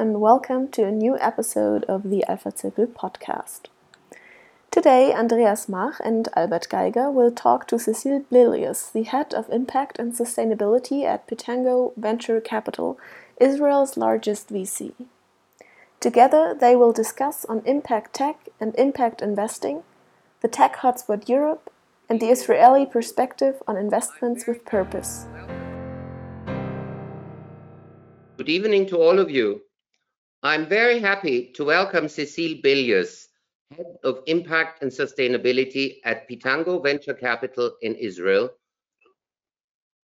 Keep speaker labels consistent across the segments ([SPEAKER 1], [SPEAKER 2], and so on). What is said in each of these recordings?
[SPEAKER 1] and welcome to a new episode of the Alpha Zirkel podcast. Today, Andreas Mach and Albert Geiger will talk to Cecile Blilious, the head of impact and sustainability at Pitango Venture Capital, Israel's largest VC. Together, they will discuss on impact tech and impact investing, the tech hotspot Europe, and the Israeli perspective on investments with purpose.
[SPEAKER 2] Good evening to all of you. I'm very happy to welcome Cecile Blilious, Head of Impact and Sustainability at Pitango Venture Capital in Israel.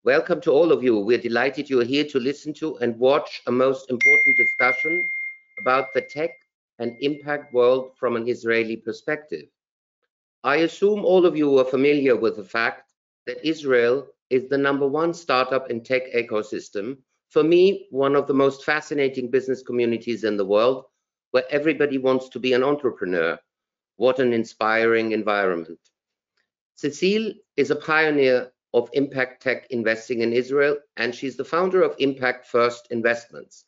[SPEAKER 2] Welcome to all of you. We're delighted you're here to listen to and watch a most important discussion about the tech and impact world from an Israeli perspective. I assume all of you are familiar with the fact that Israel is the number one startup and tech ecosystem for me, one of the most fascinating business communities in the world, where everybody wants to be an entrepreneur. What an inspiring environment. Cecile is a pioneer of impact tech investing in Israel, and she's the founder of Impact First Investments.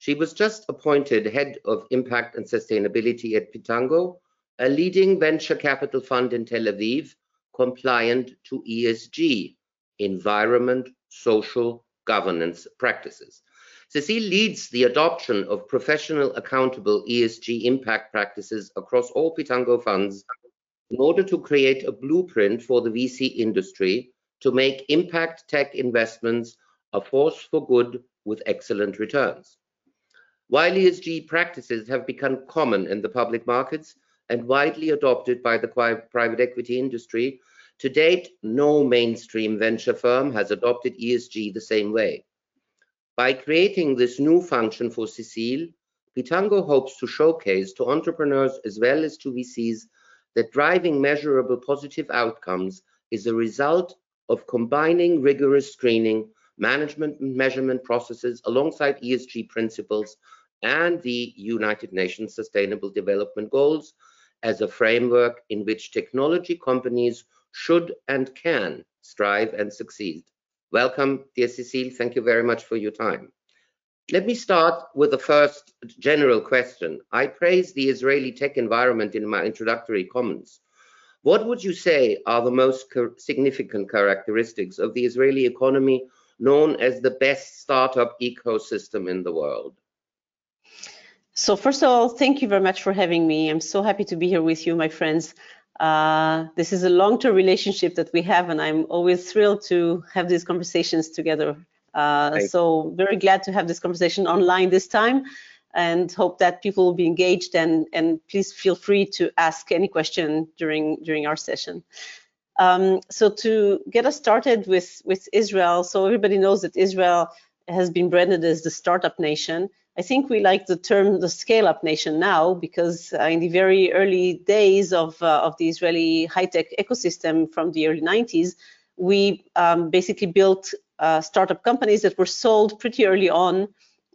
[SPEAKER 2] She was just appointed head of impact and sustainability at Pitango, a leading venture capital fund in Tel Aviv, compliant to ESG, environment, social, governance practices. Cecile leads the adoption of professional accountable ESG impact practices across all Pitango funds in order to create a blueprint for the VC industry to make impact tech investments a force for good with excellent returns. While ESG practices have become common in the public markets and widely adopted by the private equity industry, to date, no mainstream venture firm has adopted ESG the same way. By creating this new function for Cecile, Pitango hopes to showcase to entrepreneurs as well as to VCs that driving measurable positive outcomes is a result of combining rigorous screening, management and measurement processes alongside ESG principles and the United Nations Sustainable Development Goals as a framework in which technology companies should and can strive and succeed. Welcome, dear Cecile. Thank you very much for your time. Let me start with the first general question. I praised the Israeli tech environment in my introductory comments. What would you say are the most significant characteristics of the Israeli economy known as the best startup ecosystem in the world?
[SPEAKER 3] So first of all, thank you very much for having me. I'm so happy to be here with you, my friends. Uh, this is a long-term relationship that we have, and I'm always thrilled to have these conversations together. Uh, so very glad to have this conversation online this time, and hope that people will be engaged. And and please feel free to ask any question during during our session. Um, so to get us started with with Israel, so everybody knows that Israel has been branded as the startup nation. I think we like the term the scale-up nation now because uh, in the very early days of, uh, of the Israeli high-tech ecosystem from the early 90s, we um, basically built uh, startup companies that were sold pretty early on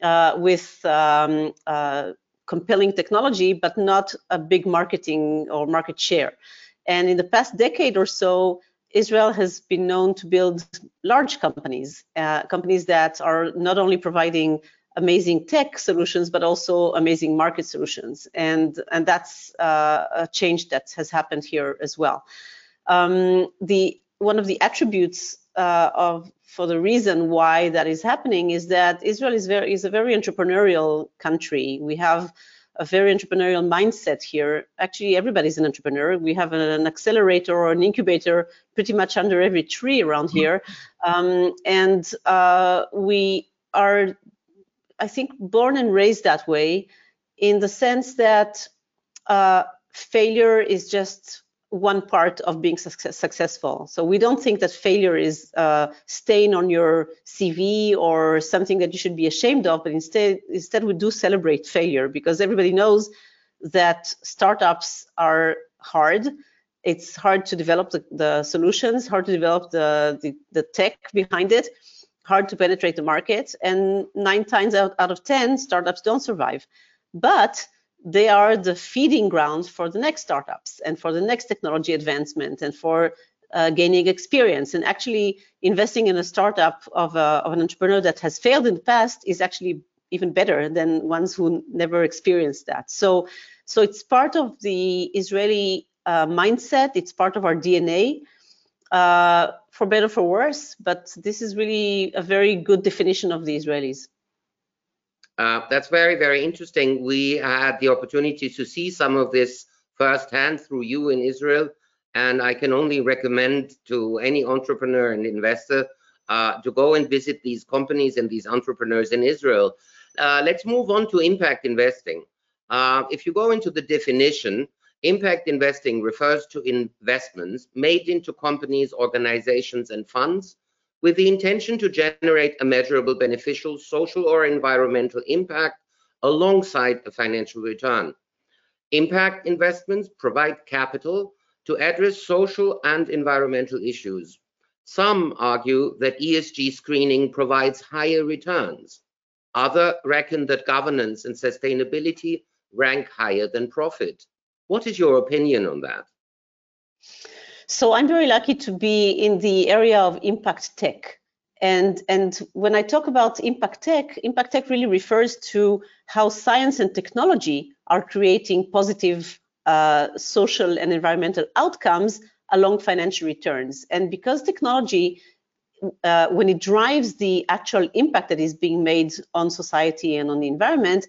[SPEAKER 3] uh, with um, uh, compelling technology, but not a big marketing or market share. And in the past decade or so, Israel has been known to build large companies, uh, companies that are not only providing amazing tech solutions, but also amazing market solutions. And, and that's uh, a change that has happened here as well. Um, the one of the attributes uh, of for the reason why that is happening is that Israel is very is a very entrepreneurial country. We have a very entrepreneurial mindset here. Actually, everybody's an entrepreneur. We have an accelerator or an incubator pretty much under every tree around here, um, and uh, we are I think, born and raised that way in the sense that uh, failure is just one part of being success successful. So we don't think that failure is uh, staying on your CV or something that you should be ashamed of, but instead, instead we do celebrate failure because everybody knows that startups are hard. It's hard to develop the, the solutions, hard to develop the, the, the tech behind it hard to penetrate the market, and nine times out, out of 10, startups don't survive. But they are the feeding grounds for the next startups and for the next technology advancement and for uh, gaining experience. And actually, investing in a startup of, a, of, an entrepreneur that has failed in the past is actually even better than ones who never experienced that. So, so it's part of the Israeli uh, mindset. It's part of our DNA, uh, for better for worse. But this is really a very good definition of the Israelis.
[SPEAKER 2] Uh, that's very, very interesting. We had the opportunity to see some of this firsthand through you in Israel. And I can only recommend to any entrepreneur and investor uh, to go and visit these companies and these entrepreneurs in Israel. Uh, let's move on to impact investing. Uh, if you go into the definition, impact investing refers to investments made into companies, organizations, and funds with the intention to generate a measurable beneficial social or environmental impact alongside a financial return. Impact investments provide capital to address social and environmental issues. Some argue that ESG screening provides higher returns. Others reckon that governance and sustainability rank higher than profit. What is your opinion on that?
[SPEAKER 3] So I'm very lucky to be in the area of impact tech. And, and when I talk about impact tech, impact tech really refers to how science and technology are creating positive uh, social and environmental outcomes along financial returns. And because technology, uh, when it drives the actual impact that is being made on society and on the environment,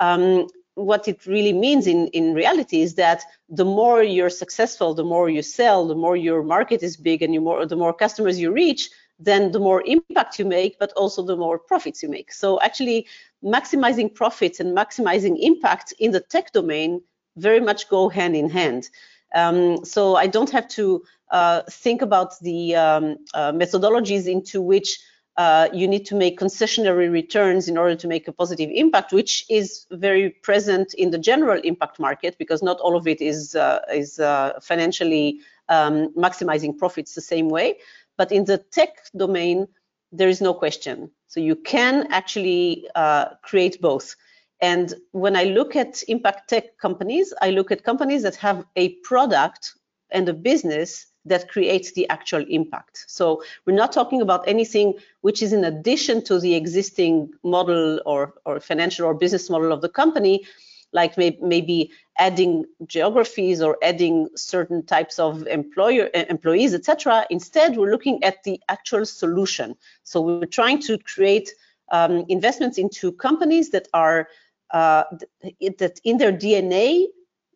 [SPEAKER 3] um, what it really means in, in reality is that the more you're successful, the more you sell, the more your market is big and you more, the more customers you reach, then the more impact you make, but also the more profits you make. So actually maximizing profits and maximizing impact in the tech domain very much go hand in hand. Um, so I don't have to uh, think about the um, uh, methodologies into which uh, you need to make concessionary returns in order to make a positive impact, which is very present in the general impact market because not all of it is uh, is uh, financially um, maximizing profits the same way. But in the tech domain, there is no question. So you can actually uh, create both. And when I look at impact tech companies, I look at companies that have a product and a business that creates the actual impact. So we're not talking about anything which is in addition to the existing model or, or financial or business model of the company, like may, maybe adding geographies or adding certain types of employer employees, etc. Instead, we're looking at the actual solution. So we're trying to create um, investments into companies that are uh, that in their DNA,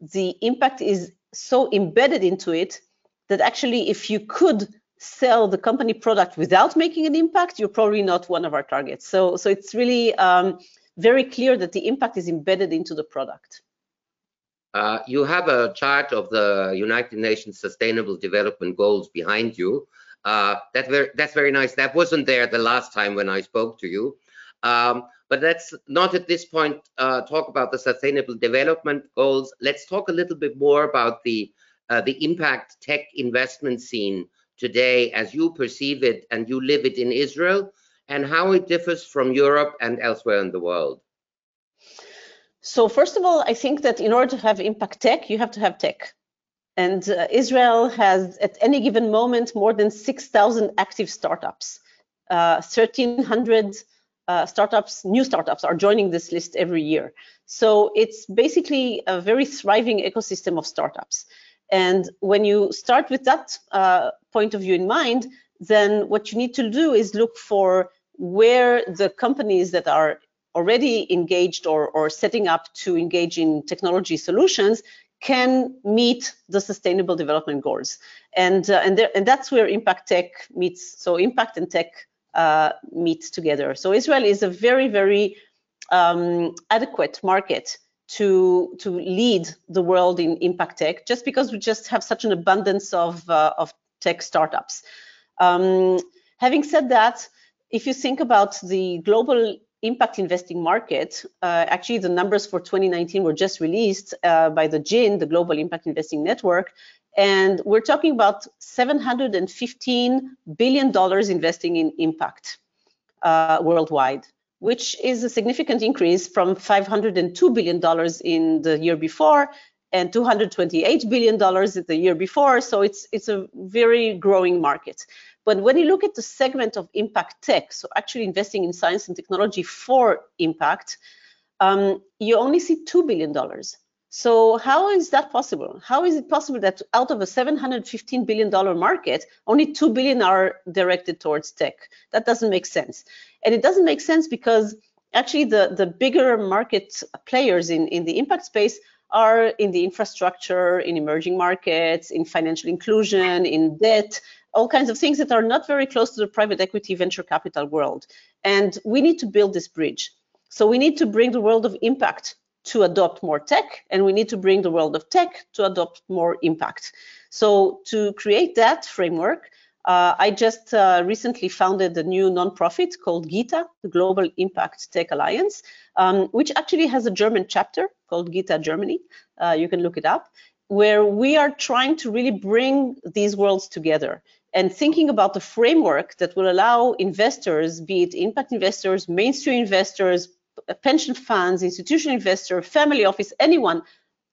[SPEAKER 3] the impact is so embedded into it that actually if you could sell the company product without making an impact, you're probably not one of our targets. So, so it's really um, very clear that the impact is embedded into the product.
[SPEAKER 2] Uh, you have a chart of the United Nations Sustainable Development Goals behind you. Uh, that very, that's very nice. That wasn't there the last time when I spoke to you. Um, but let's not at this point uh, talk about the Sustainable Development Goals. Let's talk a little bit more about the uh, the impact tech investment scene today as you perceive it and you live it in Israel and how it differs from Europe and elsewhere in the world?
[SPEAKER 3] So first of all, I think that in order to have impact tech, you have to have tech. And uh, Israel has, at any given moment, more than 6,000 active startups. Uh, 1,300 uh, startups, new startups, are joining this list every year. So it's basically a very thriving ecosystem of startups. And when you start with that uh, point of view in mind, then what you need to do is look for where the companies that are already engaged or, or setting up to engage in technology solutions can meet the sustainable development goals. And, uh, and, there, and that's where impact tech meets, so impact and tech uh, meet together. So Israel is a very, very um, adequate market to to lead the world in impact tech just because we just have such an abundance of uh, of tech startups. Um, having said that if you think about the global impact investing market uh, actually the numbers for 2019 were just released uh, by the GIIN the global impact investing network and we're talking about 715 billion dollars investing in impact uh, worldwide which is a significant increase from $502 billion in the year before and $228 billion in the year before. So it's, it's a very growing market. But when you look at the segment of impact tech, so actually investing in science and technology for impact, um, you only see $2 billion. So how is that possible? How is it possible that out of a $715 billion market, only 2 billion are directed towards tech? That doesn't make sense. And it doesn't make sense because actually the, the bigger market players in, in the impact space are in the infrastructure, in emerging markets, in financial inclusion, in debt, all kinds of things that are not very close to the private equity venture capital world. And we need to build this bridge. So we need to bring the world of impact to adopt more tech, and we need to bring the world of tech to adopt more impact. So to create that framework, uh, I just uh, recently founded a new nonprofit called GITA, the Global Impact Tech Alliance, um, which actually has a German chapter called GITA Germany. Uh, you can look it up, where we are trying to really bring these worlds together and thinking about the framework that will allow investors, be it impact investors, mainstream investors, pension funds, institutional investor, family office, anyone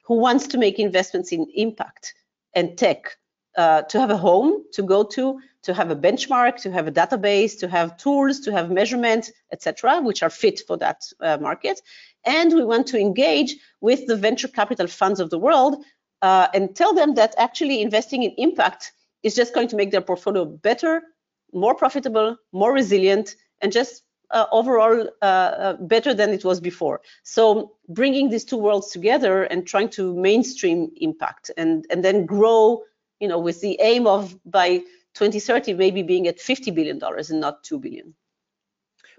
[SPEAKER 3] who wants to make investments in impact and tech, uh, to have a home to go to, to have a benchmark, to have a database, to have tools, to have measurement, etc., which are fit for that uh, market. And we want to engage with the venture capital funds of the world uh, and tell them that actually investing in impact is just going to make their portfolio better, more profitable, more resilient, and just uh, overall uh, uh, better than it was before. So bringing these two worlds together and trying to mainstream impact and, and then grow, you know, with the aim of by 2030 maybe being at 50 billion dollars and not 2 billion.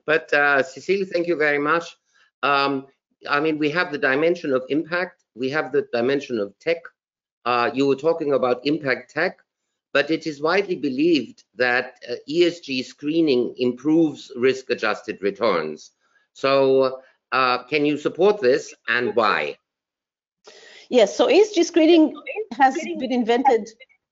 [SPEAKER 2] But uh, Cecile, thank you very much. Um, I mean, we have the dimension of impact, we have the dimension of tech. Uh, you were talking about impact tech but it is widely believed that uh, ESG screening improves risk-adjusted returns. So uh, can you support this and why?
[SPEAKER 3] Yes, so ESG screening has been invented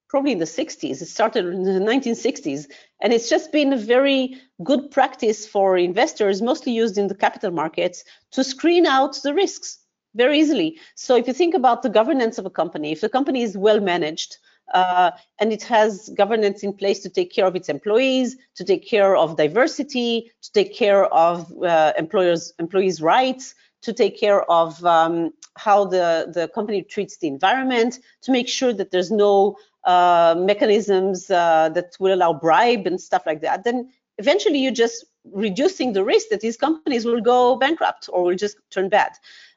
[SPEAKER 3] probably in the 60s. It started in the 1960s, and it's just been a very good practice for investors, mostly used in the capital markets, to screen out the risks very easily. So if you think about the governance of a company, if the company is well managed, uh, and it has governance in place to take care of its employees, to take care of diversity, to take care of uh, employers employees' rights, to take care of um, how the, the company treats the environment, to make sure that there's no uh, mechanisms uh, that will allow bribe and stuff like that, then eventually you're just reducing the risk that these companies will go bankrupt or will just turn bad.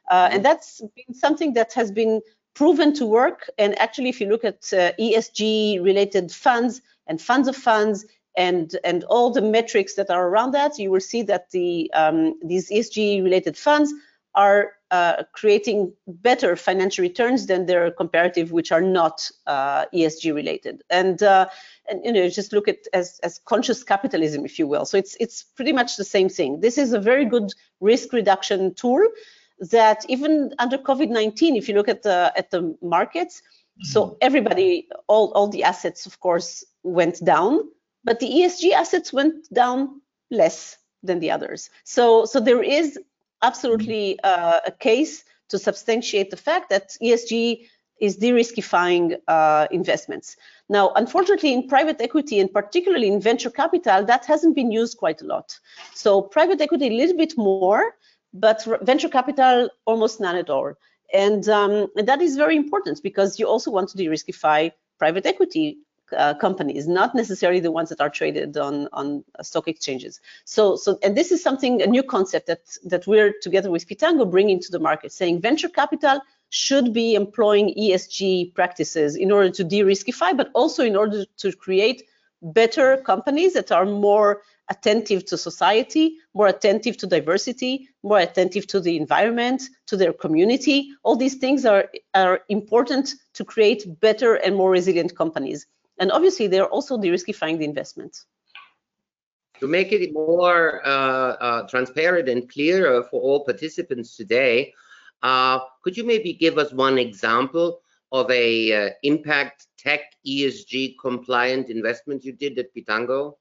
[SPEAKER 3] Uh, and that's been something that has been proven to work. And actually, if you look at uh, ESG related funds and funds of funds and, and all the metrics that are around that, you will see that the um, these ESG related funds are uh, creating better financial returns than their comparative, which are not uh, ESG related. And, uh, and you know, just look at as, as conscious capitalism, if you will. So it's it's pretty much the same thing. This is a very good risk reduction tool that even under COVID-19, if you look at the at the markets, so mm-hmm. everybody, all all the assets, of course, went down, but the ESG assets went down less than the others. So so there is absolutely uh, a case to substantiate the fact that ESG is de-riskifying uh, investments. Now, unfortunately, in private equity and particularly in venture capital, that hasn't been used quite a lot. So private equity a little bit more, but venture capital almost none at all. And, um, and that is very important because you also want to de-riskify private equity uh, companies, not necessarily the ones that are traded on on stock exchanges. So so and this is something a new concept that that we're together with Pitango bringing to the market, saying venture capital should be employing ESG practices in order to de-riskify, but also in order to create better companies that are more attentive to society, more attentive to diversity, more attentive to the environment, to their community. All these things are, are important to create better and more resilient companies. And obviously, they're also de-riskifying the investment.
[SPEAKER 2] To make it more uh, uh, transparent and clearer for all participants today, uh, could you maybe give us one example of a uh, impact tech ESG compliant investment you did at Pitango?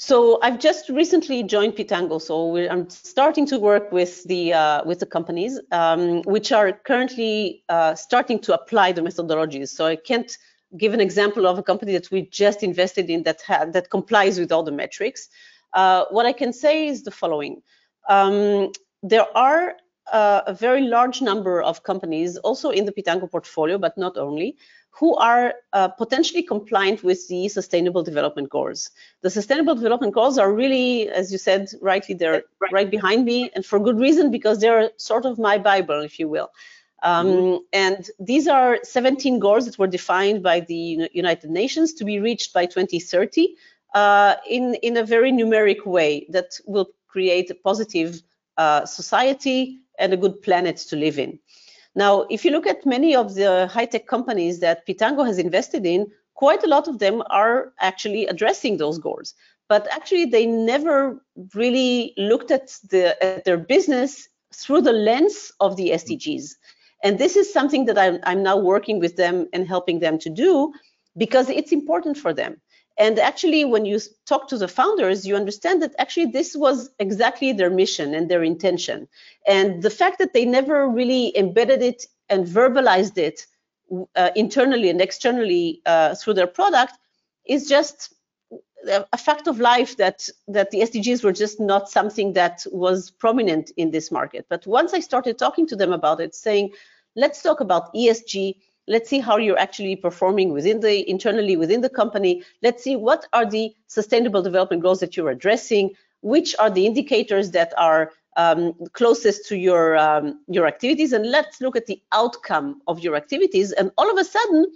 [SPEAKER 3] So I've just recently joined Pitango, so I'm starting to work with the uh, with the companies um, which are currently uh, starting to apply the methodologies. So I can't give an example of a company that we just invested in that that complies with all the metrics. Uh, what I can say is the following. Um, there are uh, a very large number of companies also in the Pitango portfolio, but not only, who are uh, potentially compliant with the Sustainable Development Goals. The Sustainable Development Goals are really, as you said rightly, they're right, right behind me, and for good reason, because they're sort of my Bible, if you will. Um, mm-hmm. And these are 17 goals that were defined by the United Nations to be reached by 2030 uh, in, in a very numeric way that will create a positive uh, society and a good planet to live in. Now, if you look at many of the high-tech companies that Pitango has invested in, quite a lot of them are actually addressing those goals. But actually, they never really looked at, the, at their business through the lens of the SDGs. And this is something that I'm, I'm now working with them and helping them to do because it's important for them. And actually, when you talk to the founders, you understand that actually this was exactly their mission and their intention. And the fact that they never really embedded it and verbalized it uh, internally and externally uh, through their product is just a fact of life that that the SDGs were just not something that was prominent in this market. But once I started talking to them about it, saying, let's talk about ESG, let's see how you're actually performing within the internally within the company. Let's see what are the sustainable development goals that you're addressing, which are the indicators that are um, closest to your um, your activities, and let's look at the outcome of your activities. And all of a sudden,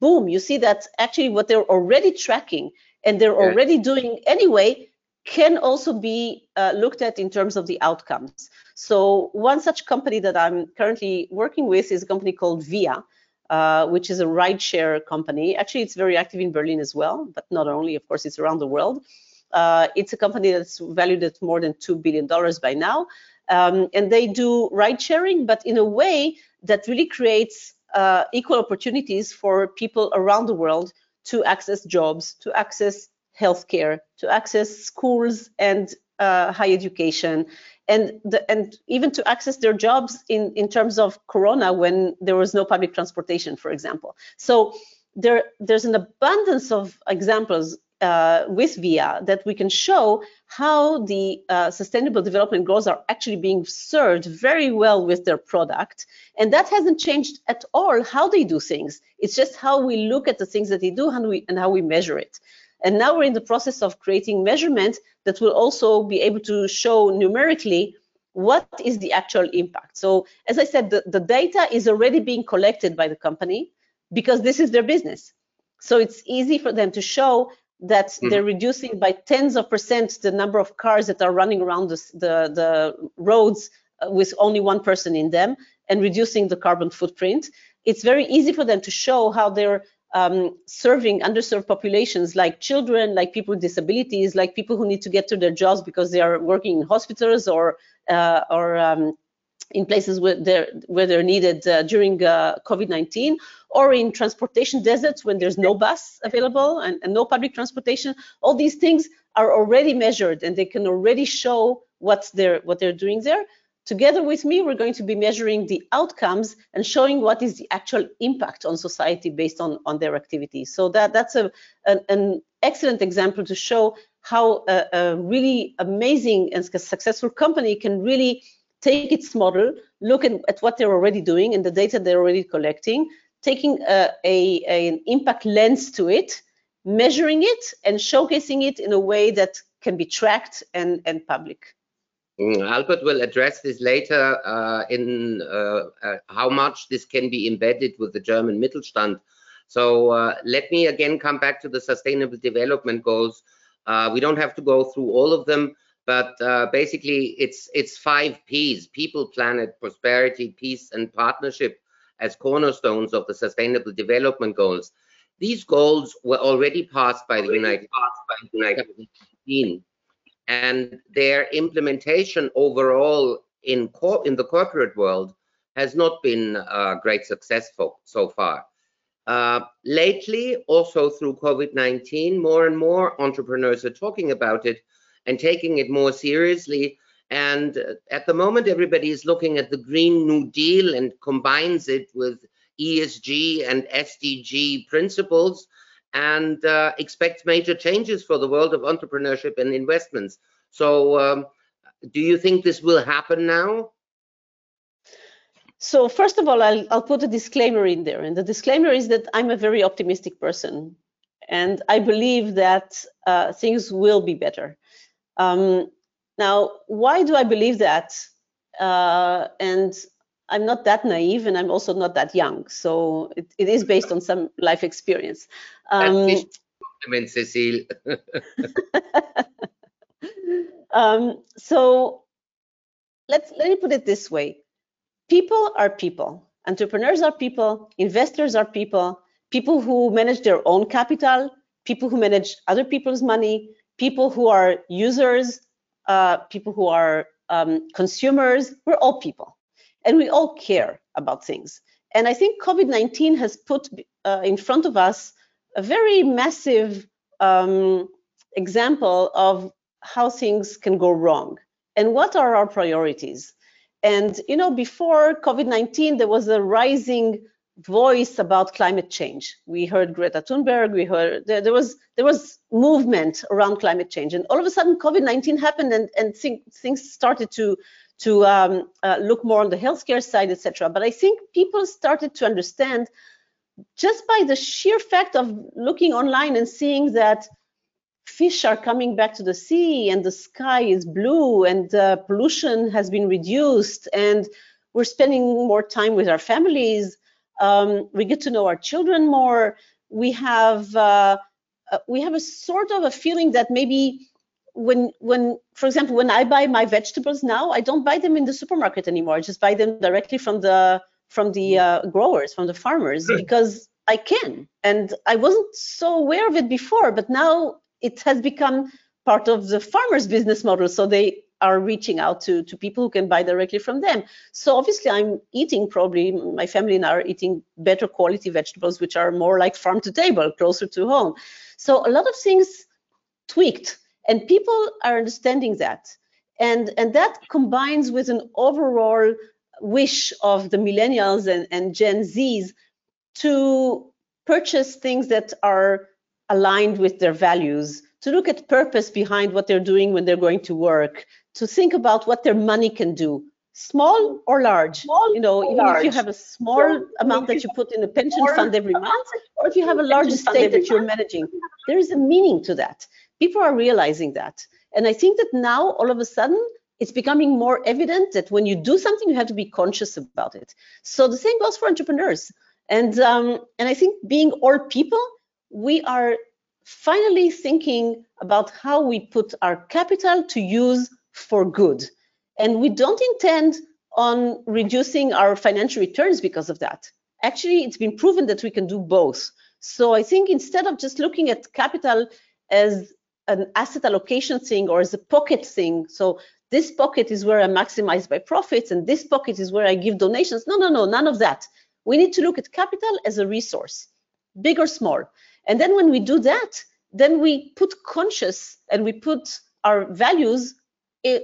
[SPEAKER 3] boom, you see that actually what they're already tracking and they're yeah. already doing anyway can also be uh, looked at in terms of the outcomes. So one such company that I'm currently working with is a company called Via, uh, which is a rideshare company. Actually, it's very active in Berlin as well, but not only, of course, it's around the world. Uh, it's a company that's valued at more than $2 billion by now. Um, and they do ride sharing, but in a way that really creates uh, equal opportunities for people around the world to access jobs, to access healthcare, to access schools and uh, high education, and the, and even to access their jobs in in terms of Corona when there was no public transportation, for example. So there there's an abundance of examples uh, with VIA that we can show how the uh, sustainable development goals are actually being served very well with their product. And that hasn't changed at all how they do things. It's just how we look at the things that they do and, we, and how we measure it. And now we're in the process of creating measurements that will also be able to show numerically what is the actual impact. So as I said, the, the data is already being collected by the company because this is their business. So it's easy for them to show that mm-hmm. they're reducing by tens of percent the number of cars that are running around the, the, the roads uh, with only one person in them and reducing the carbon footprint. It's very easy for them to show how they're um, serving underserved populations like children, like people with disabilities, like people who need to get to their jobs because they are working in hospitals or uh, or um, in places where they're where they're needed uh, during uh, COVID-19, or in transportation deserts when there's no bus available and, and, no public transportation. All these things are already measured, and they can already show what they're what they're doing there. Together with me, we're going to be measuring the outcomes and showing what is the actual impact on society based on, on their activities. So that, that's a, an, an excellent example to show how a, a, really amazing and successful company can really take its model, look at, at what they're already doing and the data they're already collecting, taking a, a, an impact lens to it, measuring it and showcasing it in a way that can be tracked and, and public.
[SPEAKER 2] Mm, Albert will address this later uh, in uh, uh, how much this can be embedded with the German Mittelstand. So uh, let me again come back to the Sustainable Development Goals. Uh, we don't have to go through all of them, but uh, basically it's it's five P's: people, planet, prosperity, peace, and partnership as cornerstones of the Sustainable Development Goals. These goals were already passed by the United States and their implementation overall in, in the corporate world has not been uh, great successful so far. Uh, lately, also through COVID-19, more and more entrepreneurs are talking about it and taking it more seriously. And uh, at the moment, everybody is looking at the Green New Deal and combines it with ESG and SDG principles and uh, major changes for the world of entrepreneurship and investments. So, um, do you think this will happen now?
[SPEAKER 3] So, first of all, I'll, I'll put a disclaimer in there. And the disclaimer is that I'm a very optimistic person. And I believe that uh, things will be better. Um, now, why do I believe that? Uh, and I'm not that naive and I'm also not that young. So it, it is based on some life experience.
[SPEAKER 2] Um, compliment, Cecile.
[SPEAKER 3] um, so let's let me put it this way. People are people. Entrepreneurs are people. Investors are people. People who manage their own capital. People who manage other people's money. People who are users. Uh, people who are um, consumers. We're all people and we all care about things. And I think COVID-19 has put uh, in front of us a very massive um, example of how things can go wrong and what are our priorities. And you know, before COVID-19, there was a rising voice about climate change. We heard Greta Thunberg. We heard there, there was there was movement around climate change, and all of a sudden, COVID-19 happened, and and think, things started to to um, uh, look more on the healthcare side, etc. But I think people started to understand just by the sheer fact of looking online and seeing that fish are coming back to the sea and the sky is blue and uh, pollution has been reduced and we're spending more time with our families. Um, we get to know our children more. We have uh, uh we have a sort of a feeling that maybe when when for example when i buy my vegetables now i don't buy them in the supermarket anymore. I just buy them directly from the from the uh, growers from the farmers because i can. And i wasn't so aware of it before but now it has become part of the farmers business model so they are reaching out to to people who can buy directly from them. So obviously i'm eating probably my family and i are eating better quality vegetables which are more like farm to table closer to home. So a lot of things tweaked and people are understanding that. And and that combines with an overall wish of the millennials and, and gen z's to purchase things that are aligned with their values to look at purpose behind what they're doing when they're going to work to think about what their money can do small or large. Small you know even large. if you have a small so, amount that you put in a pension fund every month or if you have a large estate that you're managing there is a meaning to that people are realizing that. And I think that now all of a sudden it's becoming more evident that when you do something, you have to be conscious about it. So the same goes for entrepreneurs. And um, and I think being all people, we are finally thinking about how we put our capital to use for good. And we don't intend on reducing our financial returns because of that. Actually, it's been proven that we can do both. So I think instead of just looking at capital as an asset allocation thing or as a pocket thing. So this pocket is where I maximize my profits and this pocket is where I give donations. No, no, no, none of that. We need to look at capital as a resource, big or small. And then when we do that, then we put conscious and we put our values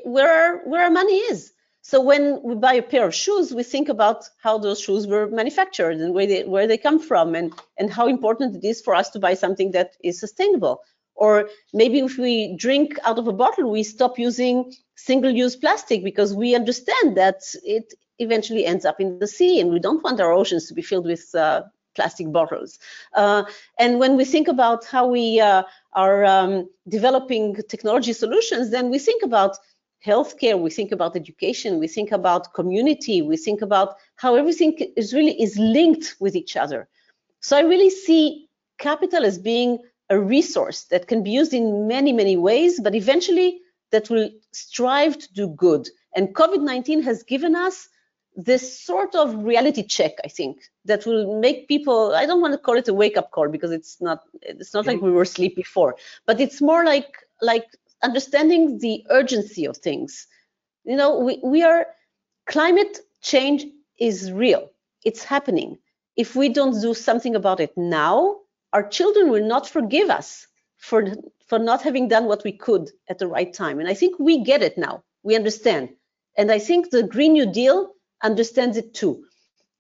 [SPEAKER 3] where our, where our money is. So when we buy a pair of shoes, we think about how those shoes were manufactured and where they, where they come from and, and how important it is for us to buy something that is sustainable. Or maybe if we drink out of a bottle, we stop using single-use plastic because we understand that it eventually ends up in the sea and we don't want our oceans to be filled with uh, plastic bottles. Uh, and when we think about how we uh, are um, developing technology solutions, then we think about healthcare, we think about education, we think about community, we think about how everything is really is linked with each other. So I really see capital as being a resource that can be used in many, many ways, but eventually that will strive to do good. And COVID-19 has given us this sort of reality check, I think, that will make people, I don't want to call it a wake-up call because it's not, it's not like we were asleep before, but it's more like, like understanding the urgency of things. You know, we, we are, climate change is real. It's happening. If we don't do something about it now, our children will not forgive us for, for not having done what we could at the right time. And I think we get it now. We understand. And I think the Green New Deal understands it too.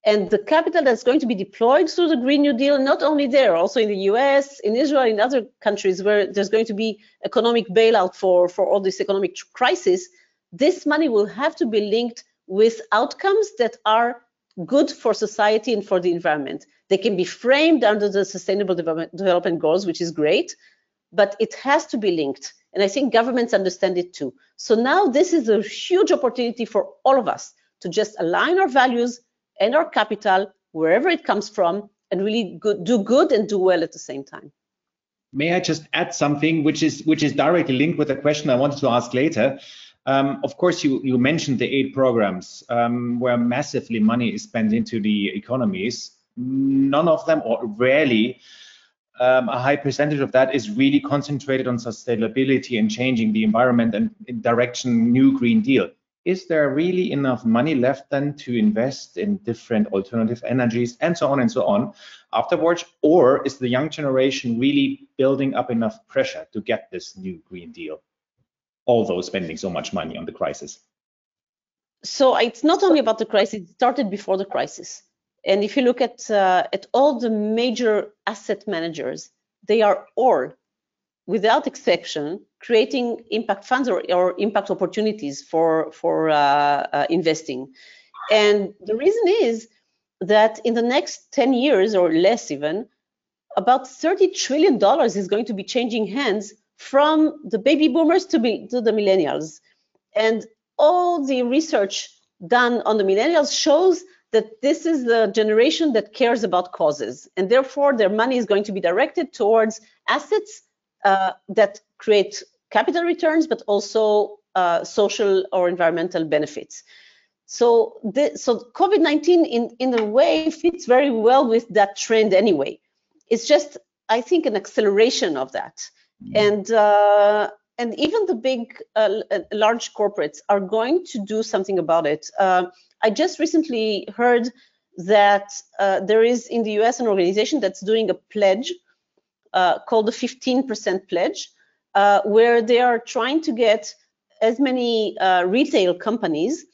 [SPEAKER 3] And the capital that's going to be deployed through the Green New Deal, not only there, also in the US, in Israel, in other countries where there's going to be economic bailout for, for all this economic crisis, this money will have to be linked with outcomes that are good for society and for the environment. They can be framed under the Sustainable Development, Goals, which is great, but it has to be linked. And I think governments understand it too. So now this is a huge opportunity for all of us to just align our values and our capital, wherever it comes from, and really do good and do well at the same time.
[SPEAKER 4] May I just add something which is which is directly linked with a question I wanted to ask later? Um, of course, you, you mentioned the aid programs um, where massively money is spent into the economies. None of them, or rarely, um, a high percentage of that is really concentrated on sustainability and changing the environment and direction new Green Deal is there really enough money left then to invest in different alternative energies and so on and so on afterwards? Or is the young generation really building up enough pressure to get this new Green Deal, although spending so much money on the crisis?
[SPEAKER 3] So it's not only about the crisis, it started before the crisis. And if you look at, uh, at all the major asset managers, they are all, without exception, creating impact funds or, or impact opportunities for, for uh, uh, investing. And the reason is that in the next 10 years or less even, about $30 trillion is going to be changing hands from the baby boomers to, be, to the millennials. And all the research done on the millennials shows that this is the generation that cares about causes. And therefore, their money is going to be directed towards assets uh, that create capital returns, but also uh, social or environmental benefits. So, the, so COVID-19 in, in a way fits very well with that trend anyway. It's just, I think, an acceleration of that. Mm. And, uh, and even the big, uh, large corporates are going to do something about it. Uh, I just recently heard that uh, there is in the US an organization that's doing a pledge uh, called the 15% pledge, uh, where they are trying to get as many uh, retail companies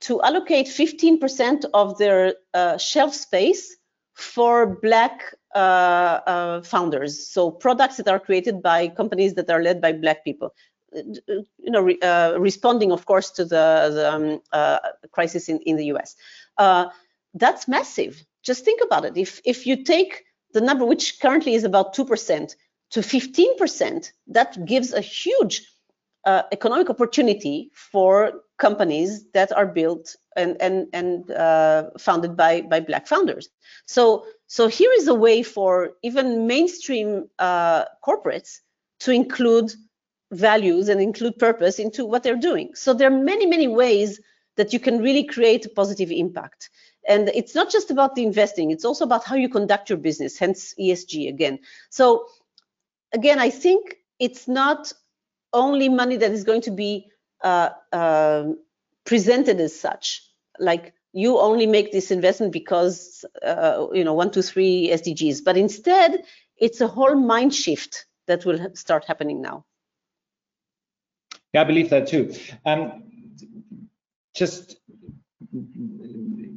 [SPEAKER 3] to allocate 15% of their uh, shelf space for black uh, uh, founders. So products that are created by companies that are led by black people. You know, re, uh, responding, of course, to the, the um, crisis in, in the US. that's massive. Just think about it. If if you take the number, which currently is about two percent, to 15%, that gives a huge uh, economic opportunity for companies that are built and and and uh, founded by by black founders. So so here is a way for even mainstream uh, corporates to include values and include purpose into what they're doing. So there are many many ways that you can really create a positive impact. And it's not just about the investing; it's also about how you conduct your business. Hence ESG again. So again, I think it's not only money that is going to be uh, uh, presented as such, like you only make this investment because uh, you know one, two, three SDGs, but instead it's a whole mind shift that will start happening now.
[SPEAKER 4] Yeah, I believe that too. Um, just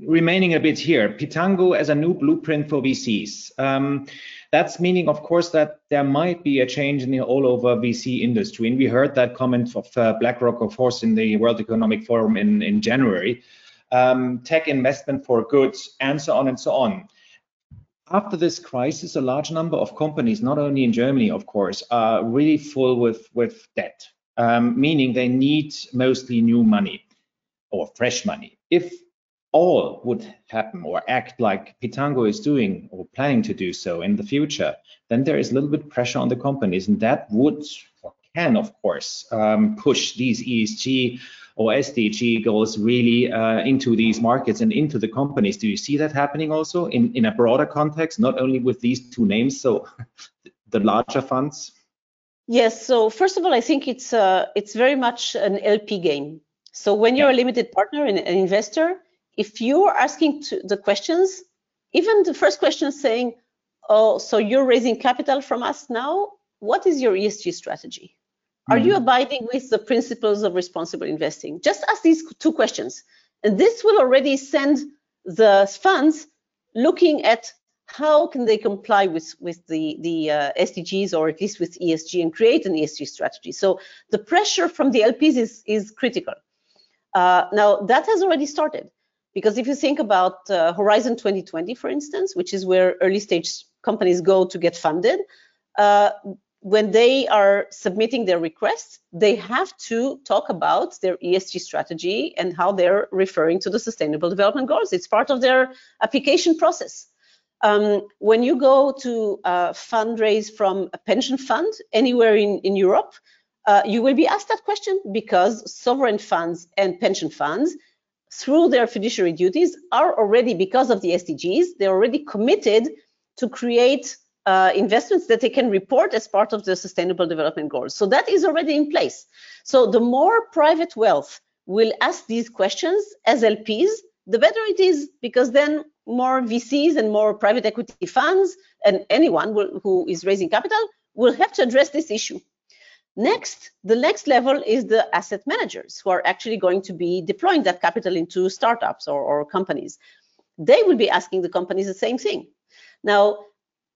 [SPEAKER 4] remaining a bit here, Pitango as a new blueprint for VCs. Um, that's meaning, of course, that there might be a change in the all over VC industry. And we heard that comment of uh, BlackRock, of course, in the World Economic Forum in, in January. Um, tech investment for goods, and so on and so on. After this crisis, a large number of companies, not only in Germany, of course, are really full with, with debt, um, meaning they need mostly new money or fresh money. If all would happen or act like Pitango is doing or planning to do so in the future, then there is a little bit pressure on the companies, and that would or can, of course, um, push these ESG or SDG goals really uh, into these markets and into the companies. Do you see that happening also in, in a broader context, not only with these two names, so the larger funds?
[SPEAKER 3] Yes. So first of all, I think it's uh, it's very much an LP game. So when you're yeah. a limited partner and an investor, if you're asking the questions, even the first question saying, oh, so you're raising capital from us now, what is your ESG strategy? Are you abiding with the principles of responsible investing? Just ask these two questions. And this will already send the funds looking at how can they comply with with the the uh, SDGs or at least with ESG and create an ESG strategy. So the pressure from the LPs is is critical. Uh, now that has already started because if you think about uh, Horizon 2020, for instance, which is where early stage companies go to get funded, uh, when they are submitting their requests, they have to talk about their ESG strategy and how they're referring to the Sustainable Development Goals. It's part of their application process. Um, when you go to uh, fundraise from a pension fund anywhere in, in Europe, uh, you will be asked that question because sovereign funds and pension funds, through their fiduciary duties, are already, because of the SDGs, they're already committed to create uh, investments that they can report as part of the Sustainable Development Goals. So that is already in place. So the more private wealth will ask these questions as LPs, the better it is because then more VCs and more private equity funds and anyone will, who is raising capital will have to address this issue. Next, the next level is the asset managers who are actually going to be deploying that capital into startups or, or companies. They will be asking the companies the same thing. Now,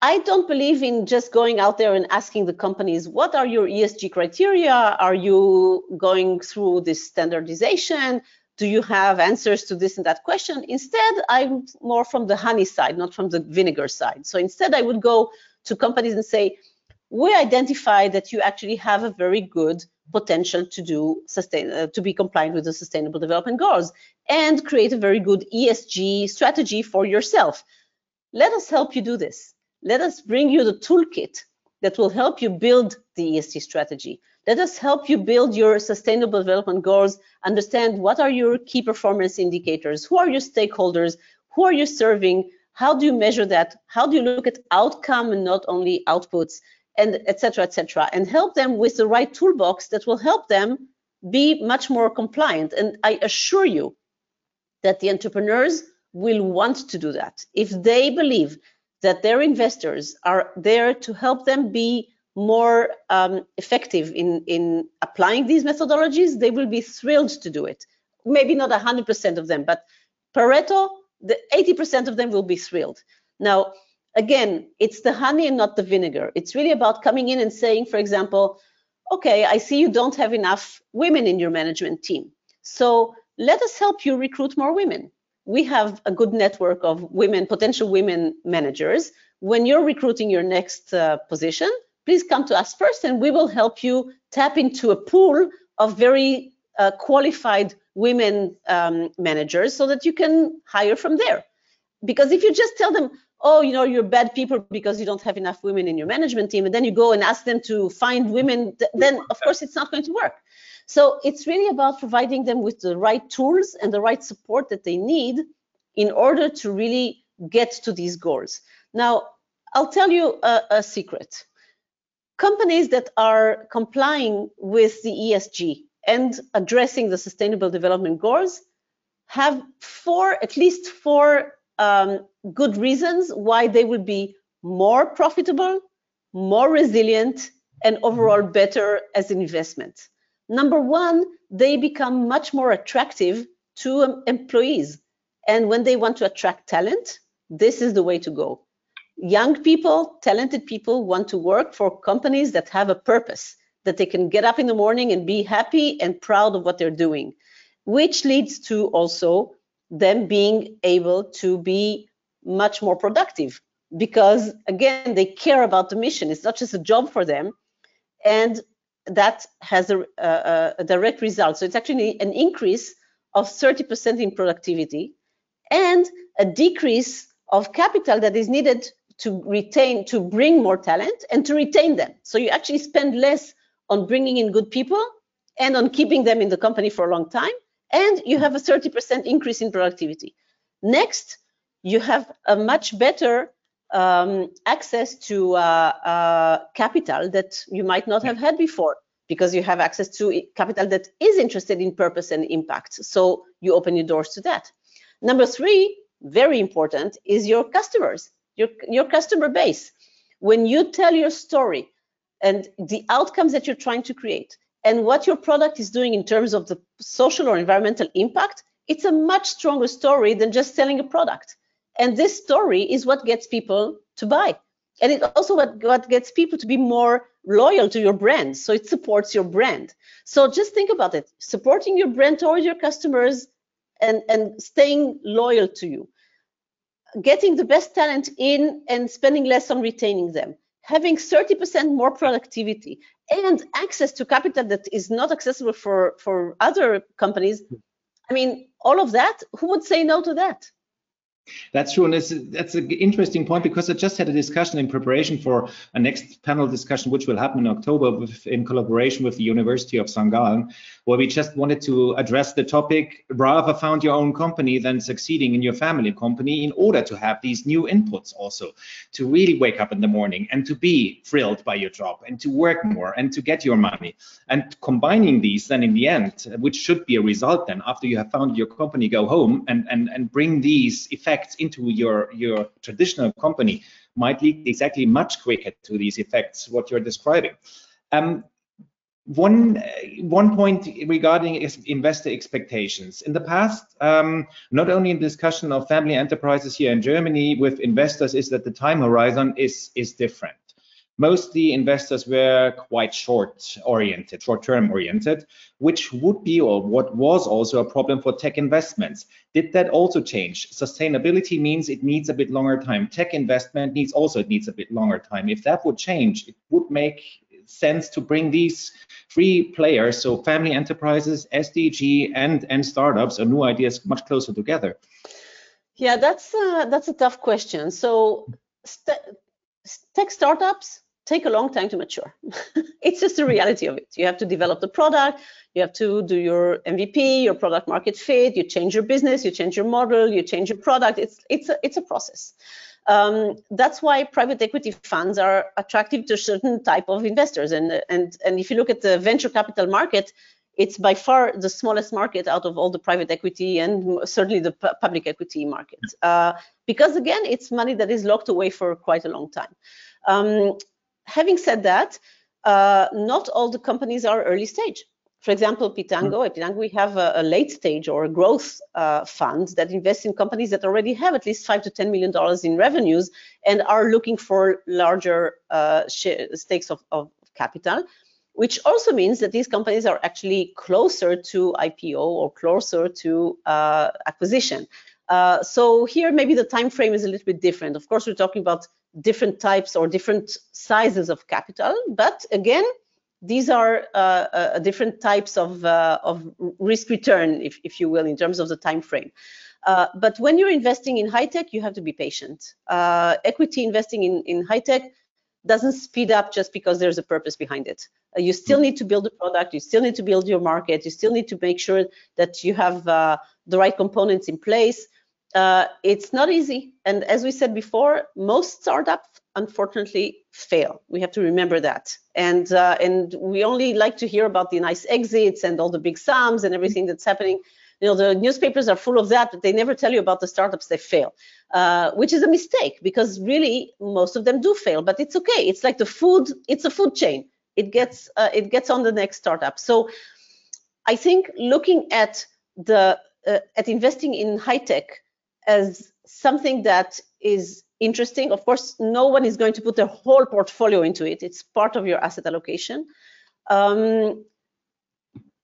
[SPEAKER 3] I don't believe in just going out there and asking the companies, what are your ESG criteria? Are you going through this standardization? do you have answers to this and that question? Instead, I'm more from the honey side, not from the vinegar side. So instead, I would go to companies and say, we identify that you actually have a very good potential to do sustain uh, to be compliant with the sustainable development goals and create a very good ESG strategy for yourself. Let us help you do this. Let us bring you the toolkit that will help you build the ESG strategy. Let us help you build your sustainable development goals, understand what are your key performance indicators, who are your stakeholders, who are you serving, how do you measure that, how do you look at outcome and not only outputs, and etc. etc. and help them with the right toolbox that will help them be much more compliant. And I assure you that the entrepreneurs will want to do that. If they believe that their investors are there to help them be more um, effective in, in applying these methodologies, they will be thrilled to do it. Maybe not 100% of them, but Pareto, the 80% of them will be thrilled. Now, again, it's the honey and not the vinegar. It's really about coming in and saying, for example, okay, I see you don't have enough women in your management team. So let us help you recruit more women. We have a good network of women, potential women managers. When you're recruiting your next uh, position, please come to us first and we will help you tap into a pool of very uh, qualified women um, managers so that you can hire from there. Because if you just tell them, oh, you know, you're bad people because you don't have enough women in your management team, and then you go and ask them to find women, then of course it's not going to work. So it's really about providing them with the right tools and the right support that they need in order to really get to these goals. Now, I'll tell you a, a secret companies that are complying with the ESG and addressing the sustainable development goals have four, at least four um, good reasons why they will be more profitable, more resilient, and overall better as an investment. Number one, they become much more attractive to um, employees. And when they want to attract talent, this is the way to go. Young people, talented people want to work for companies that have a purpose, that they can get up in the morning and be happy and proud of what they're doing, which leads to also them being able to be much more productive because again they care about the mission. It's not just a job for them. And that has a, a, a direct result so it's actually an increase of 30% in productivity and a decrease of capital that is needed to retain, to bring more talent and to retain them. So you actually spend less on bringing in good people and on keeping them in the company for a long time. And you have a 30% increase in productivity. Next, you have a much better um, access to uh, uh, capital that you might not have had before because you have access to capital that is interested in purpose and impact. So you open your doors to that. Number three, very important, is your customers your, your customer base. When you tell your story and the outcomes that you're trying to create and what your product is doing in terms of the social or environmental impact, it's a much stronger story than just selling a product. And this story is what gets people to buy. And it also what, what gets people to be more loyal to your brand. So it supports your brand. So just think about it, supporting your brand towards your customers and, and staying loyal to you. Getting the best talent in and spending less on retaining them. Having 30% more productivity and access to capital that is not accessible for, for other companies. Hmm. I mean, all of that, who would say no to that?
[SPEAKER 4] That's true, and that's an interesting point because I just had a discussion in preparation for a next panel discussion, which will happen in October with, in collaboration with the University of St. Where we just wanted to address the topic, rather found your own company than succeeding in your family company in order to have these new inputs also, to really wake up in the morning and to be thrilled by your job and to work more and to get your money. And combining these then in the end, which should be a result then after you have founded your company, go home and, and, and bring these effects effects into your, your traditional company might lead exactly much quicker to these effects, what you're describing. Um, one one point regarding investor expectations in the past um, not only in discussion of family enterprises here in germany with investors is that the time horizon is is different mostly investors were quite short oriented, short term oriented, which would be or what was also a problem for tech investments. Did that also change? Sustainability means it needs a bit longer time. Tech investment needs also it needs a bit longer time. If that would change, it would make sense to bring these three players, so family enterprises, SDG, and and startups or new ideas much closer together.
[SPEAKER 3] Yeah, that's uh, that's a tough question. So st tech startups take a long time to mature. it's just the reality of it. You have to develop the product, you have to do your MVP, your product market fit, you change your business, you change your model, you change your product. It's it's a, it's a process. Um, that's why private equity funds are attractive to certain type of investors. And and and if you look at the venture capital market, it's by far the smallest market out of all the private equity and certainly the public equity market. Uh, because again, it's money that is locked away for quite a long time. Um, having said that, uh, not all the companies are early stage. For example, Pitango, mm. at Pitango, we have a, a, late stage or a growth uh, fund that invests in companies that already have at least five to ten million dollars in revenues and are looking for larger uh, stakes of, of, capital, which also means that these companies are actually closer to IPO or closer to uh, acquisition. Uh, so here, maybe the time frame is a little bit different. Of course, we're talking about different types or different sizes of capital. But again, these are uh, uh, different types of, uh, of risk return, if, if you will, in terms of the time frame. Uh, but when you're investing in high tech, you have to be patient. Uh, equity investing in, in high tech doesn't speed up just because there's a purpose behind it. Uh, you still need to build a product, you still need to build your market, you still need to make sure that you have the right components in place uh, it's not easy. And as we said before, most startups unfortunately fail. We have to remember that. And uh, and we only like to hear about the nice exits and all the big sums and everything that's happening. You know, the newspapers are full of that, but they never tell you about the startups that fail, uh, which is a mistake because really most of them do fail. But it's okay. It's like the food. It's a food chain. It gets uh, it gets on the next startup. So I think looking at the uh, at investing in high tech as something that is interesting. Of course, no one is going to put their whole portfolio into it. It's part of your asset allocation. Um,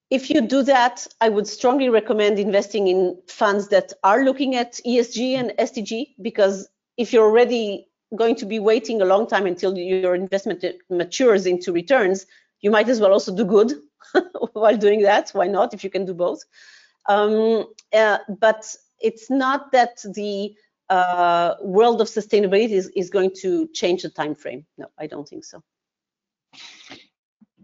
[SPEAKER 3] if you do that, I would strongly recommend investing in funds that are looking at ESG and SDG because if you're already going to be waiting a long time until your investment matures into returns, you might as well also do good while doing that. Why not if you can do both? Um, uh, but it's not that the uh, world of sustainability is, is going to change the time frame. No, I don't think so.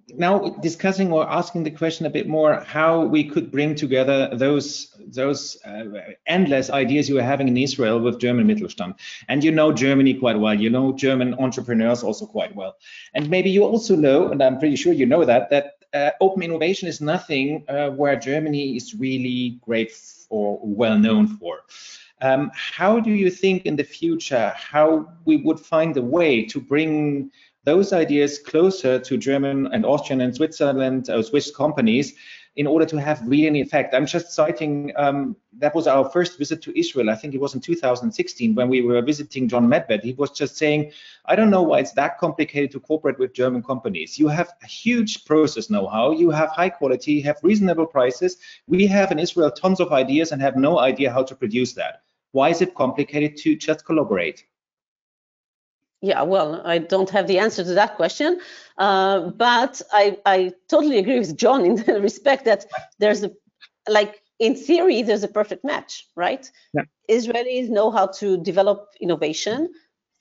[SPEAKER 4] Now discussing or asking the question a bit more how we could bring together those those uh, endless ideas you are having in Israel with German Mittelstand. And you know Germany quite well. You know German entrepreneurs also quite well. And maybe you also know, and I'm pretty sure you know that, that uh, open innovation is nothing uh, where Germany is really great or well known for. Um, how do you think in the future how we would find a way to bring those ideas closer to German and Austrian and Switzerland, uh, Swiss companies in order to have really an effect. I'm just citing um, that was our first visit to Israel. I think it was in 2016 when we were visiting John Medved. He was just saying, I don't know why it's that complicated to cooperate with German companies. You have a huge process know-how, you have high quality, you have reasonable prices. We have in Israel tons of ideas and have no idea how to produce that. Why is it complicated to just collaborate?
[SPEAKER 3] Yeah, well, I don't have the answer to that question, uh, but I, I totally agree with John in the respect that there's a, like, in theory, there's a perfect match, right? Yeah. Israelis know how to develop innovation,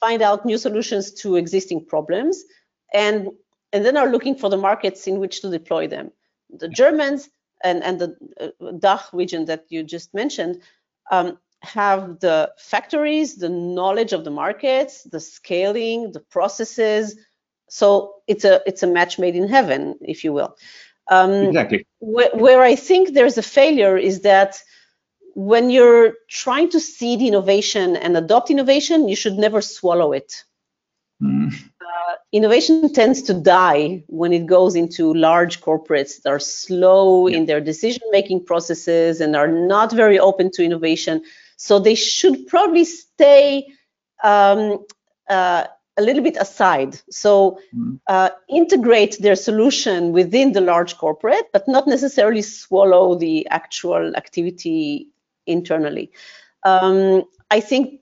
[SPEAKER 3] find out new solutions to existing problems, and and then are looking for the markets in which to deploy them. The Germans and and the uh, DACH region that you just mentioned um, have the factories, the knowledge of the markets, the scaling, the processes. So it's a it's a match made in heaven, if you will.
[SPEAKER 4] Um, exactly.
[SPEAKER 3] Wh where I think there's a failure is that when you're trying to seed innovation and adopt innovation, you should never swallow it. Mm. Uh, innovation tends to die when it goes into large corporates that are slow yeah. in their decision-making processes and are not very open to innovation. So they should probably stay um, uh, a little bit aside. So mm-hmm. uh, integrate their solution within the large corporate, but not necessarily swallow the actual activity internally. Um, I think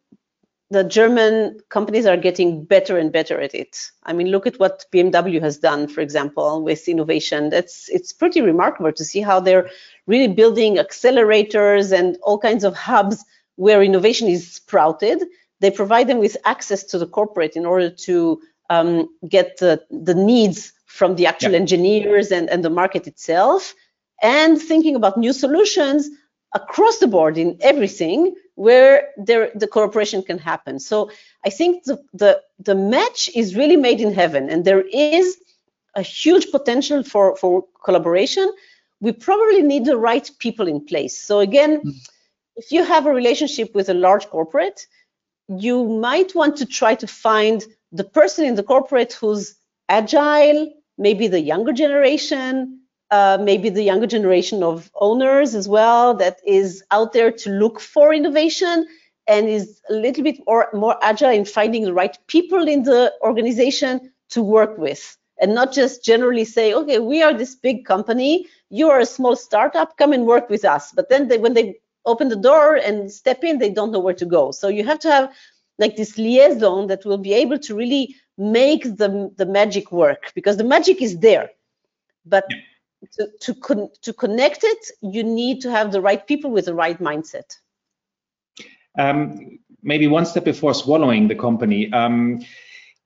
[SPEAKER 3] the German companies are getting better and better at it. I mean, look at what BMW has done, for example, with innovation. That's it's pretty remarkable to see how they're really building accelerators and all kinds of hubs where innovation is sprouted. They provide them with access to the corporate in order to um, get the, the needs from the actual yeah. engineers and, and the market itself, and thinking about new solutions across the board in everything where there, the cooperation can happen. So I think the, the, the match is really made in heaven, and there is a huge potential for, for collaboration. We probably need the right people in place. So again, mm if you have a relationship with a large corporate, you might want to try to find the person in the corporate who's agile, maybe the younger generation, uh, maybe the younger generation of owners as well, that is out there to look for innovation and is a little bit more, more agile in finding the right people in the organization to work with and not just generally say, okay, we are this big company, you are a small startup, come and work with us. But then they, when they open the door and step in, they don't know where to go. So you have to have like this liaison that will be able to really make the, the magic work because the magic is there. But yeah. to, to, con to connect it, you need to have the right people with the right mindset.
[SPEAKER 4] Um, maybe one step before swallowing the company. Um,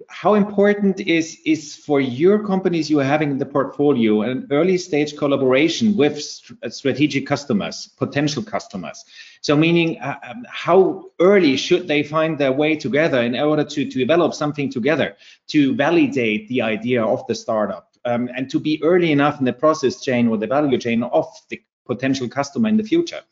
[SPEAKER 4] how important is is for your companies you are having in the portfolio an early stage collaboration with st uh, strategic customers, potential customers? So meaning uh, um, how early should they find their way together in order to, to develop something together, to validate the idea of the startup um, and to be early enough in the process chain or the value chain of the potential customer in the future?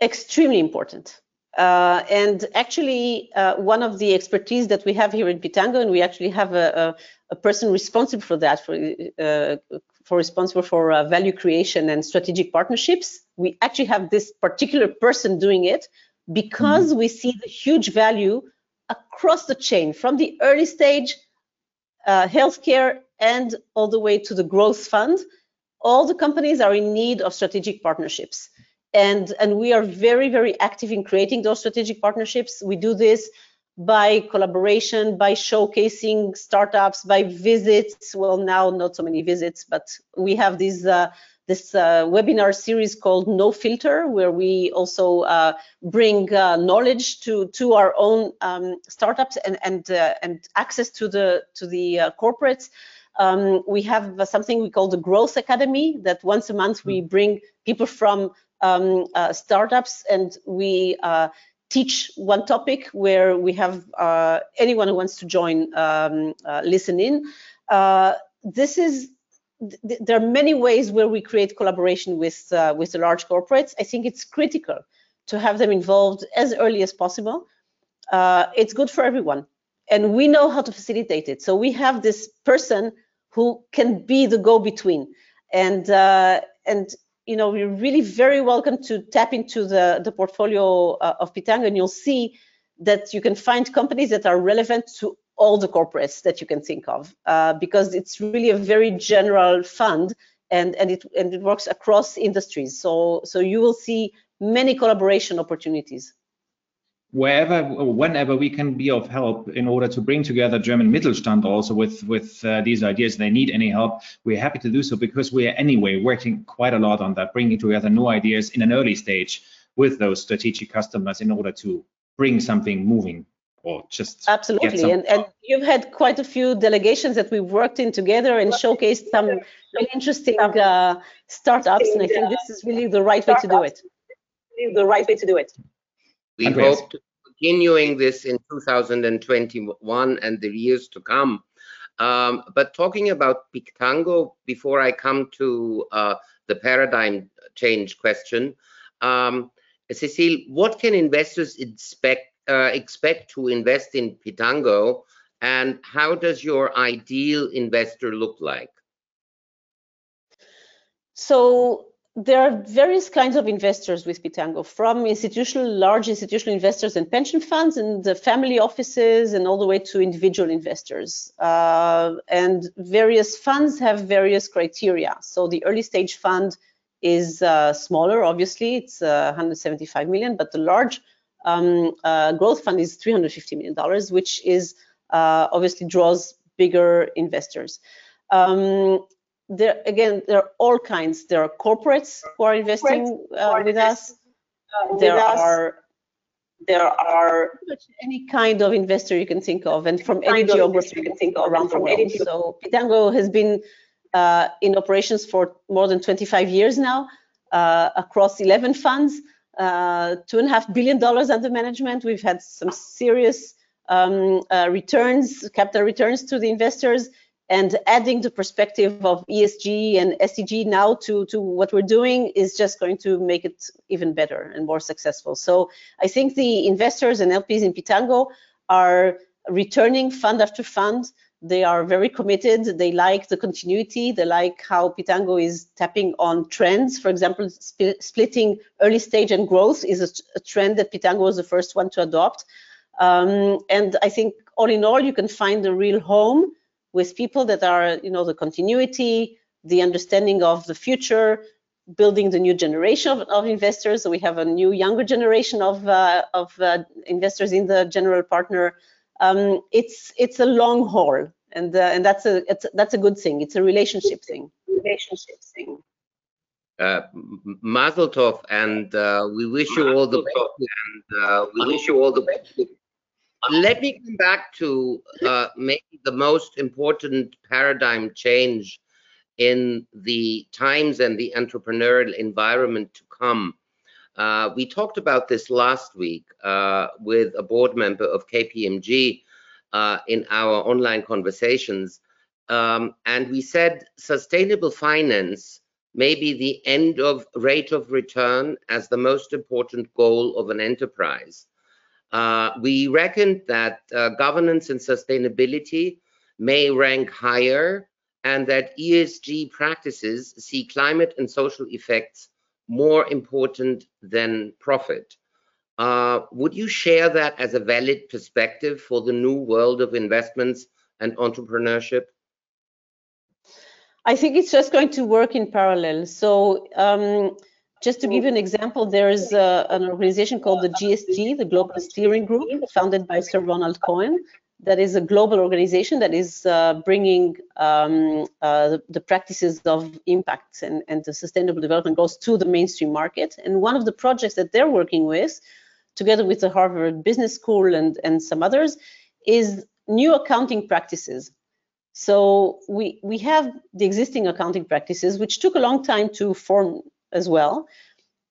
[SPEAKER 3] Extremely important. Uh, and actually, uh, one of the expertise that we have here in Pitango, and we actually have a, a, a person responsible for that, for, uh, for responsible for uh, value creation and strategic partnerships. We actually have this particular person doing it because mm-hmm. we see the huge value across the chain, from the early stage uh, healthcare and all the way to the growth fund. All the companies are in need of strategic partnerships and and we are very very active in creating those strategic partnerships. We do this by collaboration by showcasing startups by visits. Well now not so many visits but we have these uh, this uh, webinar series called no filter where we also uh, bring uh, knowledge to to our own um, startups and and uh, and access to the to the uh, corporates um, we have something we call the growth academy that once a month we hmm. bring people from um, uh, startups and we uh, teach one topic where we have uh, anyone who wants to join um, uh, listen in. Uh, this is th there are many ways where we create collaboration with uh, with the large corporates. I think it's critical to have them involved as early as possible. it's good for everyone, and we know how to facilitate it. So we have this person who can be the go-between. and uh, and you know you're really very welcome to tap into the the portfolio uh, of Pitango, and you'll see that you can find companies that are relevant to all the corporates that you can think of, uh, because it's really a very general fund, and and it and it works across industries. So so you will see many collaboration opportunities
[SPEAKER 4] wherever whenever we can be of help in order to bring together German Mittelstand also with with uh, these ideas they need any help we're happy to do so because we're anyway working quite a lot on that bringing together new ideas in an early stage with those strategic customers in order to bring something moving or just
[SPEAKER 3] absolutely and, and you've had quite a few delegations that we've worked in together and showcased some really interesting uh, startups and i think this is really the right way to do it
[SPEAKER 5] the right way to do it
[SPEAKER 2] we Andreas. hope to continuing this in 2021 and the years to come. Um, but talking about Pitango, before I come to uh, the paradigm change question, um, Cecile, what can investors expect, uh, expect to invest in Pitango, and how does your ideal investor look like?
[SPEAKER 3] So there are various kinds of investors with Pitango, from institutional, large institutional investors and pension funds, and the family offices, and all the way to individual investors. Uh, and various funds have various criteria. So the early stage fund is uh, smaller, obviously, it's uh, 175 million, but the large um, uh, growth fund is 350 million dollars, which is uh, obviously draws bigger investors. Um, there again, there are all kinds. There are corporates who are investing uh, with us. Uh, there are there are any kind of investor you can think of, and from any geography you can think of around the world. So Pitango has been uh, in operations for more than 25 years now, uh, across 11 funds, uh, two and a half billion dollars under management. We've had some serious um, uh, returns, capital returns to the investors and adding the perspective of ESG and SDG now to, to what we're doing is just going to make it even better and more successful. So I think the investors and LPs in Pitango are returning fund after fund. They are very committed. They like the continuity. They like how Pitango is tapping on trends. For example, sp splitting early stage and growth is a, a, trend that Pitango was the first one to adopt. Um, and I think all in all, you can find a real home with people that are, you know, the continuity, the understanding of the future, building the new generation of, of investors. So we have a new younger generation of uh, of uh, investors in the general partner. Um, it's it's a long haul, and uh, and that's a that's a good thing. It's a relationship thing.
[SPEAKER 5] Relationship thing.
[SPEAKER 2] Uh, Mazel tov, and uh, we wish you all the best. And uh, we wish you all the best let me come back to uh, maybe the most important paradigm change in the times and the entrepreneurial environment to come. Uh, we talked about this last week uh, with a board member of KPMG uh, in our online conversations. Um, and we said sustainable finance may be the end of rate of return as the most important goal of an enterprise. Uh, we reckon that uh, governance and sustainability may rank higher and that ESG practices see climate and social effects more important than profit. Uh, would you share that as a valid perspective for the new world of investments and entrepreneurship?
[SPEAKER 3] I think it's just going to work in parallel. So um, just to give you an example, there is a, an organization called the GSG, the Global Steering Group, founded by Sir Ronald Cohen. That is a global organization that is uh, bringing um, uh, the, the, practices of impact and, and the sustainable development goals to the mainstream market. And one of the projects that they're working with, together with the Harvard Business School and, and some others, is new accounting practices. So we, we have the existing accounting practices, which took a long time to form as well,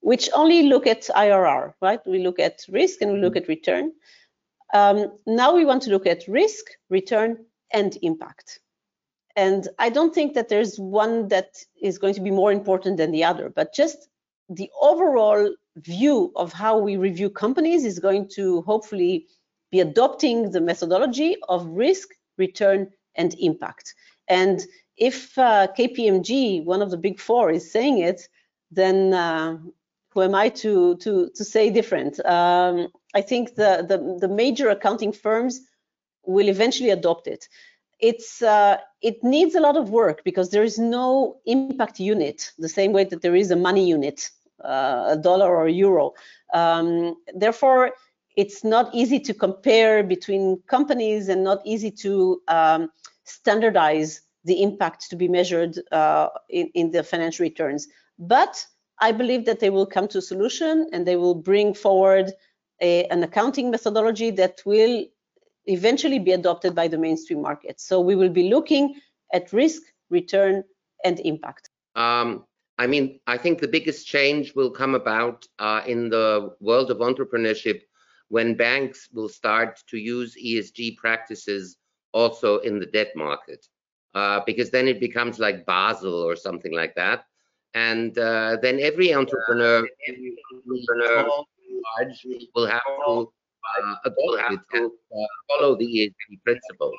[SPEAKER 3] which only look at IRR, right? We look at risk and we look at return. Um, now we want to look at risk, return, and impact. And I don't think that there's one that is going to be more important than the other, but just the overall view of how we review companies is going to hopefully be adopting the methodology of risk, return, and impact. And if uh, KPMG, one of the big four, is saying it, then uh, who am I to to to say different? Um, I think the, the the major accounting firms will eventually adopt it. It's uh, it needs a lot of work because there is no impact unit the same way that there is a money unit, uh, a dollar or a euro. Um, therefore, it's not easy to compare between companies and not easy to um, standardize the impact to be measured uh, in, in the financial returns. But I believe that they will come to a solution and they will bring forward a, an accounting methodology that will eventually be adopted by the mainstream market. So we will be looking at risk, return, and impact.
[SPEAKER 2] Um, I mean, I think the biggest change will come about uh, in the world of entrepreneurship when banks will start to use ESG practices also in the debt market, uh, because then it becomes like Basel or something like that. And uh, then every entrepreneur, every entrepreneur will have to uh, adopt it and uh, follow the ESG principle.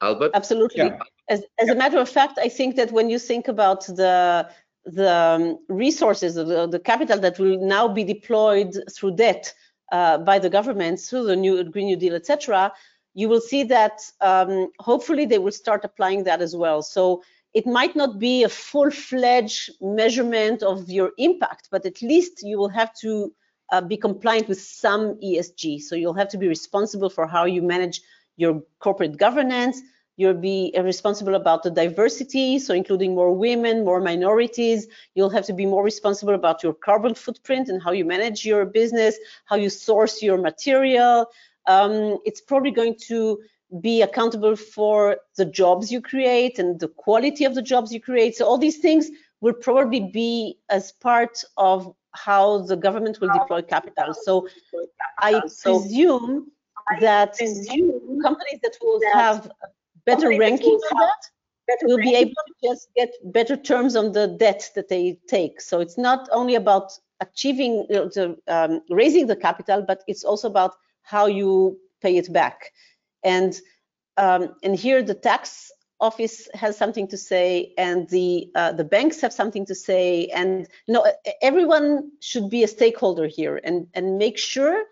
[SPEAKER 2] Albert?
[SPEAKER 3] Absolutely. Yeah. As, as a matter of fact, I think that when you think about the the um, resources, the, the capital that will now be deployed through debt uh, by the government through the new Green New Deal, etc., you will see that um, hopefully they will start applying that as well. So it might not be a full-fledged measurement of your impact, but at least you will have to uh, be compliant with some ESG. So you'll have to be responsible for how you manage your corporate governance, You'll be responsible about the diversity, so including more women, more minorities. You'll have to be more responsible about your carbon footprint and how you manage your business, how you source your material. Um, it's probably going to be accountable for the jobs you create and the quality of the jobs you create. So all these things will probably be as part of how the government will deploy capital. So I presume that companies that will have better ranking for that will be able to just get better terms on the debt that they take. So it's not only about achieving the um, raising the capital, but it's also about how you pay it back. And um, and here the tax office has something to say, and the uh, the banks have something to say, and know everyone should be a stakeholder here and and make sure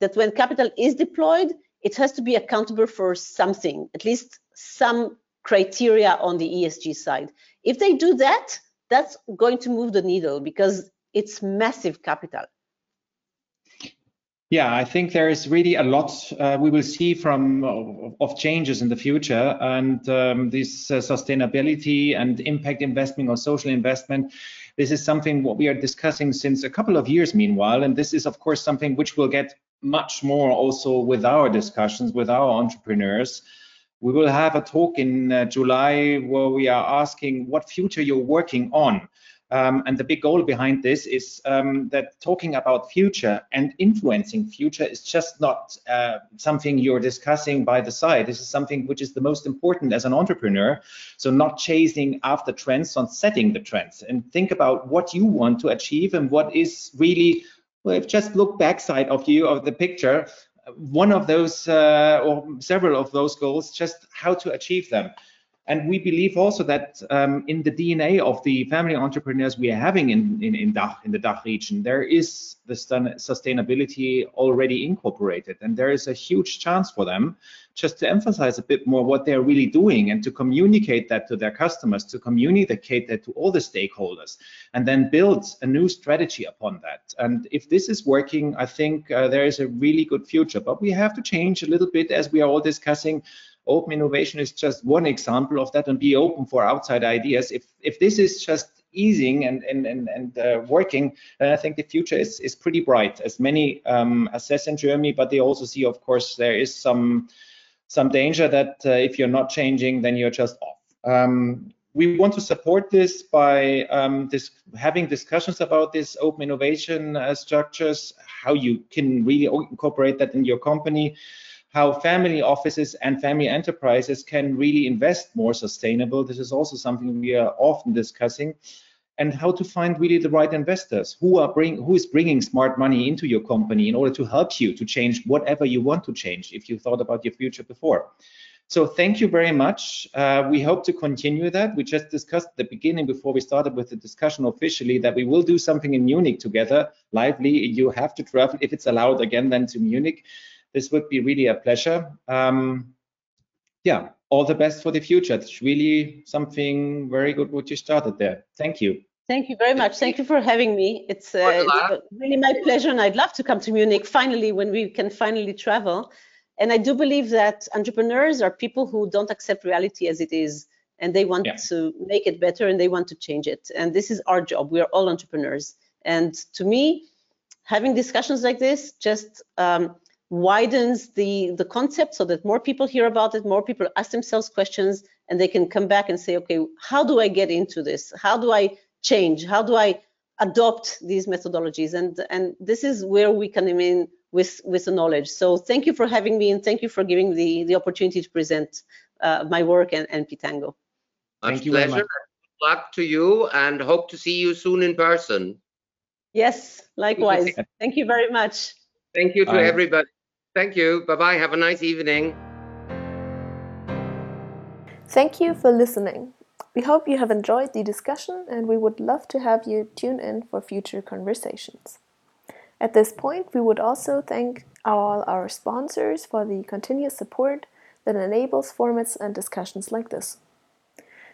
[SPEAKER 3] that when capital is deployed, it has to be accountable for something, at least some criteria on the ESG side. If they do that, that's going to move the needle because it's massive capital.
[SPEAKER 4] Yeah, I think there is really a lot uh, we will see from uh, of changes in the future, and um, this uh, sustainability and impact investment or social investment. This is something what we are discussing since a couple of years, meanwhile, and this is of course something which will get much more also with our discussions with our entrepreneurs. We will have a talk in uh, July where we are asking what future you're working on. Um, and the big goal behind this is um, that talking about future and influencing future is just not uh, something you're discussing by the side. This is something which is the most important as an entrepreneur. So not chasing after trends, on setting the trends and think about what you want to achieve and what is really well, if just look backside of you of the picture, one of those uh, or several of those goals, just how to achieve them. And we believe also that um, in the DNA of the family entrepreneurs we are having in, in, in, DACH, in the DACH region, there is the sustainability already incorporated. And there is a huge chance for them just to emphasize a bit more what they're really doing and to communicate that to their customers, to communicate that to all the stakeholders, and then build a new strategy upon that. And if this is working, I think uh, there is a really good future. But we have to change a little bit as we are all discussing open innovation is just one example of that and be open for outside ideas. If if this is just easing and and and, and uh, working then i think the future is is pretty bright. As many um, assess in germany but they also see of course there is some some danger that uh, if you're not changing then you're just off. Um, we want to support this by um, this, having discussions about this open innovation uh, structures, how you can really incorporate that in your company, how family offices and family enterprises can really invest more sustainable. This is also something we are often discussing and how to find really the right investors who are bring who is bringing smart money into your company in order to help you to change whatever you want to change if you thought about your future before So thank you very much. Uh, we hope to continue that. We just discussed at the beginning before we started with the discussion officially that we will do something in Munich together. Lively, you have to travel if it's allowed again then to Munich. This would be really a pleasure. Um, yeah, all the best for the future. It's really something very good what you started there. Thank you.
[SPEAKER 3] Thank you very much. Thank you for having me. It's, uh, it's really my pleasure, and I'd love to come to Munich finally when we can finally travel. And I do believe that entrepreneurs are people who don't accept reality as it is, and they want yeah. to make it better and they want to change it. And this is our job. We are all entrepreneurs. And to me, having discussions like this just um, widens the the concept so that more people hear about it, more people ask themselves questions, and they can come back and say, okay, how do I get into this? How do I change? How do I adopt these methodologies? And and this is where we come in with with the knowledge. So thank you for having me and thank you for giving the the opportunity to present uh, my work and, and Pitango.
[SPEAKER 2] Thank you pleasure. Good luck to you and hope to see you soon in person.
[SPEAKER 3] Yes, likewise. Thank you very much.
[SPEAKER 2] Thank you to Bye. everybody. Thank you. Bye bye. Have a nice evening.
[SPEAKER 1] Thank you for listening. We hope you have enjoyed the discussion and we would love to have you tune in for future conversations. At this point, we would also thank all our sponsors for the continuous support that enables formats and discussions like this.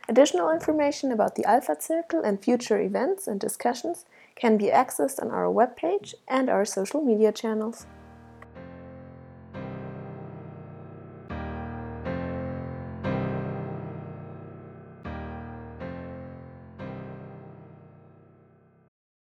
[SPEAKER 1] Additional information about the Alpha Circle and future events and discussions can be accessed on our webpage and our social media channels.